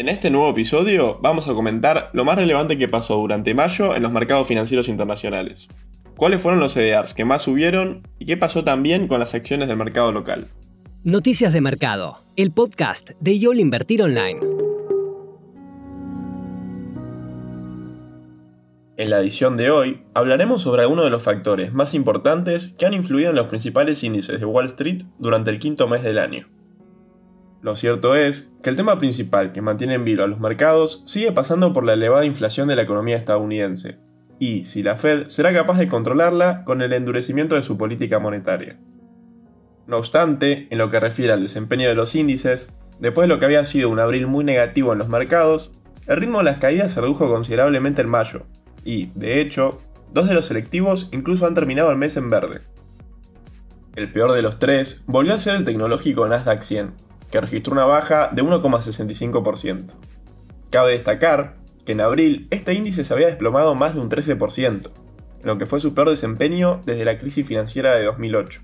En este nuevo episodio vamos a comentar lo más relevante que pasó durante mayo en los mercados financieros internacionales. ¿Cuáles fueron los CDRs que más subieron y qué pasó también con las acciones del mercado local? Noticias de Mercado, el podcast de YOL Invertir Online. En la edición de hoy hablaremos sobre algunos de los factores más importantes que han influido en los principales índices de Wall Street durante el quinto mes del año. Lo cierto es que el tema principal que mantiene en vilo a los mercados sigue pasando por la elevada inflación de la economía estadounidense, y si la Fed será capaz de controlarla con el endurecimiento de su política monetaria. No obstante, en lo que refiere al desempeño de los índices, después de lo que había sido un abril muy negativo en los mercados, el ritmo de las caídas se redujo considerablemente en mayo, y, de hecho, dos de los selectivos incluso han terminado el mes en verde. El peor de los tres volvió a ser el tecnológico Nasdaq 100, que registró una baja de 1,65%. Cabe destacar que en abril este índice se había desplomado más de un 13%, en lo que fue su peor desempeño desde la crisis financiera de 2008.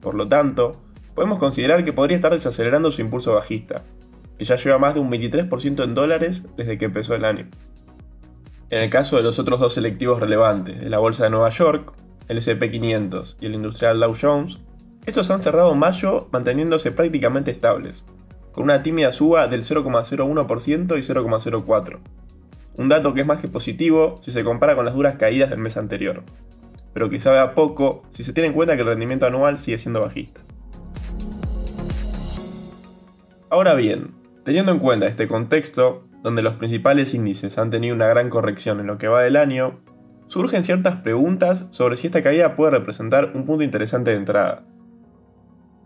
Por lo tanto, podemos considerar que podría estar desacelerando su impulso bajista, que ya lleva más de un 23% en dólares desde que empezó el año. En el caso de los otros dos selectivos relevantes, de la Bolsa de Nueva York, el SP500 y el industrial Dow Jones, estos han cerrado mayo manteniéndose prácticamente estables, con una tímida suba del 0,01% y 0,04%. Un dato que es más que positivo si se compara con las duras caídas del mes anterior, pero que sabe a poco si se tiene en cuenta que el rendimiento anual sigue siendo bajista. Ahora bien, teniendo en cuenta este contexto, donde los principales índices han tenido una gran corrección en lo que va del año, surgen ciertas preguntas sobre si esta caída puede representar un punto interesante de entrada.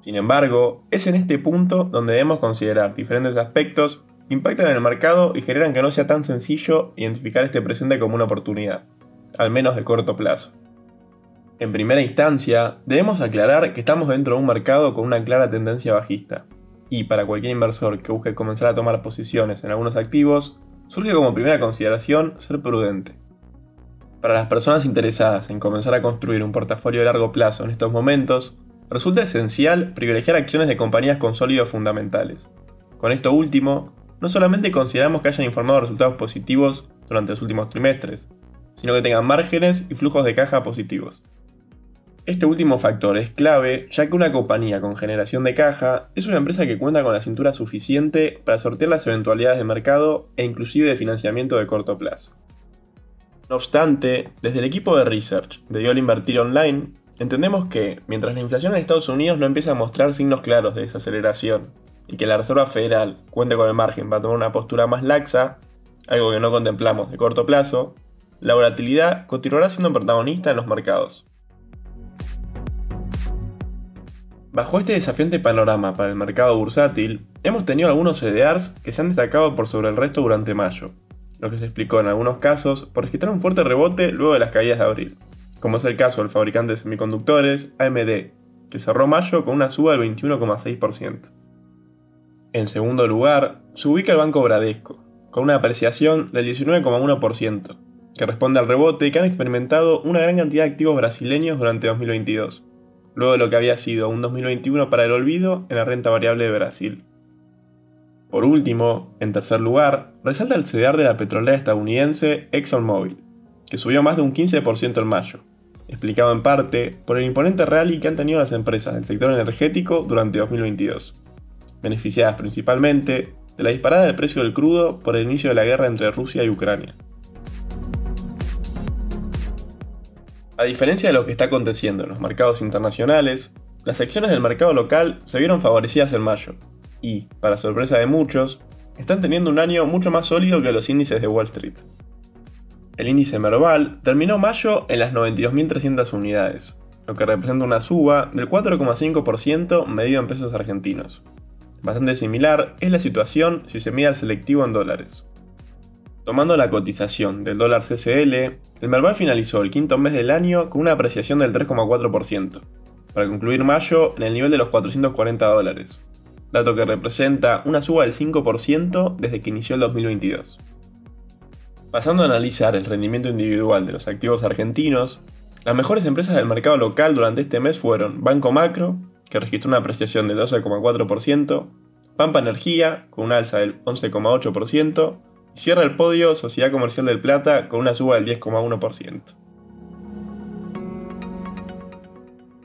Sin embargo, es en este punto donde debemos considerar diferentes aspectos que impactan en el mercado y generan que no sea tan sencillo identificar este presente como una oportunidad, al menos de corto plazo. En primera instancia, debemos aclarar que estamos dentro de un mercado con una clara tendencia bajista, y para cualquier inversor que busque comenzar a tomar posiciones en algunos activos, surge como primera consideración ser prudente. Para las personas interesadas en comenzar a construir un portafolio de largo plazo en estos momentos, resulta esencial privilegiar acciones de compañías con sólidos fundamentales. Con esto último, no solamente consideramos que hayan informado resultados positivos durante los últimos trimestres, sino que tengan márgenes y flujos de caja positivos. Este último factor es clave ya que una compañía con generación de caja es una empresa que cuenta con la cintura suficiente para sortear las eventualidades de mercado e inclusive de financiamiento de corto plazo. No obstante, desde el equipo de research de YOL Invertir Online, entendemos que, mientras la inflación en Estados Unidos no empieza a mostrar signos claros de desaceleración y que la Reserva Federal cuente con el margen para tomar una postura más laxa, algo que no contemplamos de corto plazo, la volatilidad continuará siendo protagonista en los mercados. Bajo este desafiante panorama para el mercado bursátil, hemos tenido algunos CDRs que se han destacado por sobre el resto durante mayo, lo que se explicó en algunos casos por registrar un fuerte rebote luego de las caídas de abril, como es el caso del fabricante de semiconductores AMD, que cerró mayo con una suba del 21,6%. En segundo lugar, se ubica el Banco Bradesco, con una apreciación del 19,1%, que responde al rebote que han experimentado una gran cantidad de activos brasileños durante 2022 luego de lo que había sido un 2021 para el olvido en la renta variable de Brasil. Por último, en tercer lugar, resalta el CDR de la petrolera estadounidense ExxonMobil, que subió más de un 15% en mayo, explicado en parte por el imponente rally que han tenido las empresas del sector energético durante 2022, beneficiadas principalmente de la disparada del precio del crudo por el inicio de la guerra entre Rusia y Ucrania. A diferencia de lo que está aconteciendo en los mercados internacionales, las acciones del mercado local se vieron favorecidas en mayo y, para sorpresa de muchos, están teniendo un año mucho más sólido que los índices de Wall Street. El índice Merval terminó mayo en las 92.300 unidades, lo que representa una suba del 4,5% medido en pesos argentinos. Bastante similar es la situación si se mide al selectivo en dólares. Tomando la cotización del dólar CCL, el Merval finalizó el quinto mes del año con una apreciación del 3,4%, para concluir mayo en el nivel de los 440 dólares, dato que representa una suba del 5% desde que inició el 2022. Pasando a analizar el rendimiento individual de los activos argentinos, las mejores empresas del mercado local durante este mes fueron Banco Macro, que registró una apreciación del 12,4%, Pampa Energía con una alza del 11,8% y cierra el podio Sociedad Comercial del Plata con una suba del 10,1%.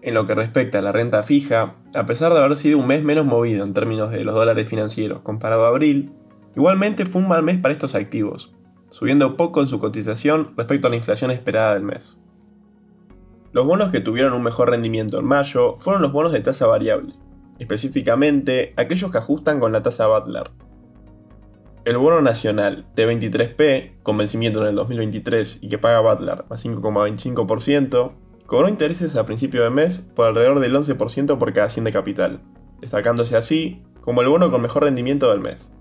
En lo que respecta a la renta fija, a pesar de haber sido un mes menos movido en términos de los dólares financieros comparado a abril, igualmente fue un mal mes para estos activos, subiendo poco en su cotización respecto a la inflación esperada del mes. Los bonos que tuvieron un mejor rendimiento en mayo fueron los bonos de tasa variable, específicamente aquellos que ajustan con la tasa Butler. El bono nacional T23P, con vencimiento en el 2023 y que paga Butler a 5,25%, cobró intereses a principio de mes por alrededor del 11% por cada 100 de capital, destacándose así como el bono con mejor rendimiento del mes.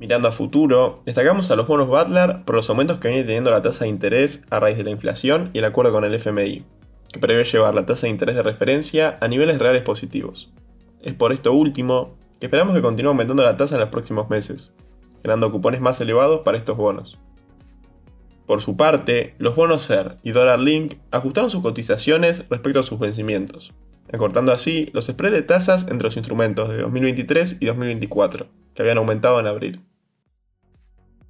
Mirando a futuro, destacamos a los bonos Butler por los aumentos que viene teniendo la tasa de interés a raíz de la inflación y el acuerdo con el FMI, que prevé llevar la tasa de interés de referencia a niveles reales positivos. Es por esto último que esperamos que continúe aumentando la tasa en los próximos meses, generando cupones más elevados para estos bonos. Por su parte, los bonos SER y Dollar Link ajustaron sus cotizaciones respecto a sus vencimientos, acortando así los spreads de tasas entre los instrumentos de 2023 y 2024, que habían aumentado en abril.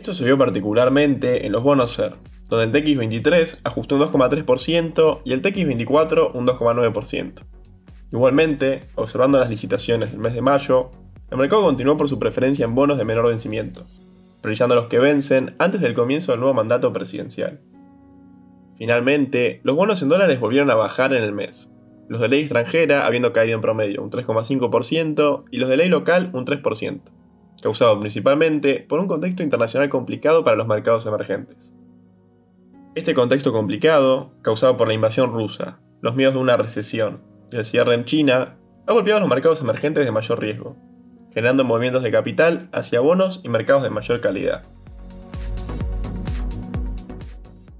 Esto se vio particularmente en los bonos SER, donde el TX23 ajustó un 2,3% y el TX24 un 2,9%. Igualmente, observando las licitaciones del mes de mayo, el mercado continuó por su preferencia en bonos de menor vencimiento, brillando los que vencen antes del comienzo del nuevo mandato presidencial. Finalmente, los bonos en dólares volvieron a bajar en el mes, los de ley extranjera habiendo caído en promedio un 3,5% y los de ley local un 3%, causado principalmente por un contexto internacional complicado para los mercados emergentes. Este contexto complicado, causado por la invasión rusa, los miedos de una recesión y el cierre en China, ha golpeado a los mercados emergentes de mayor riesgo, generando movimientos de capital hacia bonos y mercados de mayor calidad.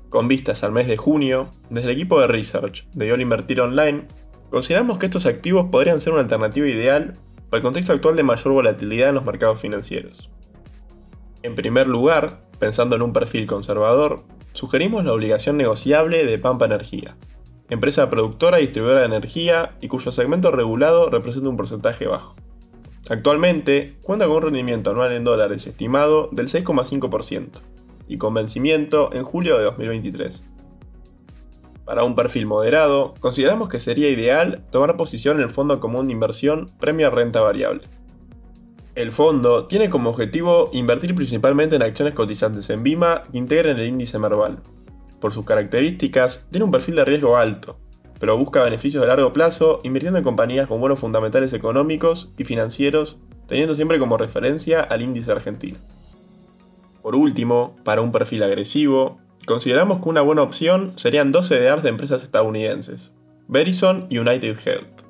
Con vistas al mes de junio, desde el equipo de research de YOL Invertir Online, consideramos que estos activos podrían ser una alternativa ideal para el contexto actual de mayor volatilidad en los mercados financieros. En primer lugar, pensando en un perfil conservador, sugerimos la obligación negociable de Pampa Energía, empresa productora y distribuidora de energía y cuyo segmento regulado representa un porcentaje bajo. Actualmente cuenta con un rendimiento anual en dólares estimado del 6,5% y con vencimiento en julio de 2023. Para un perfil moderado, consideramos que sería ideal tomar posición en el Fondo Común de Inversión Premio Renta Variable. El fondo tiene como objetivo invertir principalmente en acciones cotizantes en BIMA que integren el índice Merval. Por sus características, tiene un perfil de riesgo alto, pero busca beneficios de largo plazo invirtiendo en compañías con buenos fundamentales económicos y financieros, teniendo siempre como referencia al índice argentino. Por último, para un perfil agresivo, consideramos que una buena opción serían dos CDRs de empresas estadounidenses, Verizon y United Health.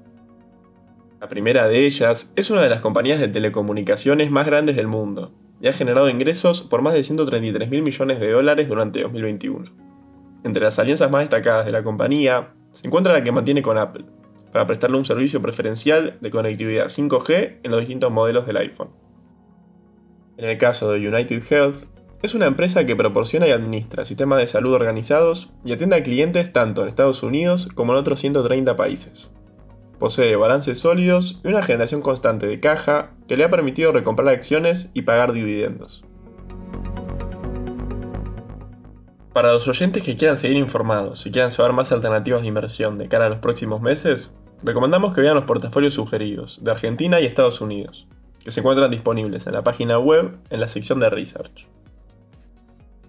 La primera de ellas es una de las compañías de telecomunicaciones más grandes del mundo y ha generado ingresos por más de 133 mil millones de dólares durante 2021. Entre las alianzas más destacadas de la compañía se encuentra la que mantiene con Apple, para prestarle un servicio preferencial de conectividad 5G en los distintos modelos del iPhone. En el caso de United Health, es una empresa que proporciona y administra sistemas de salud organizados y atiende a clientes tanto en Estados Unidos como en otros 130 países. Posee balances sólidos y una generación constante de caja que le ha permitido recomprar acciones y pagar dividendos. Para los oyentes que quieran seguir informados y quieran saber más alternativas de inversión de cara a los próximos meses, recomendamos que vean los portafolios sugeridos de Argentina y Estados Unidos, que se encuentran disponibles en la página web en la sección de Research.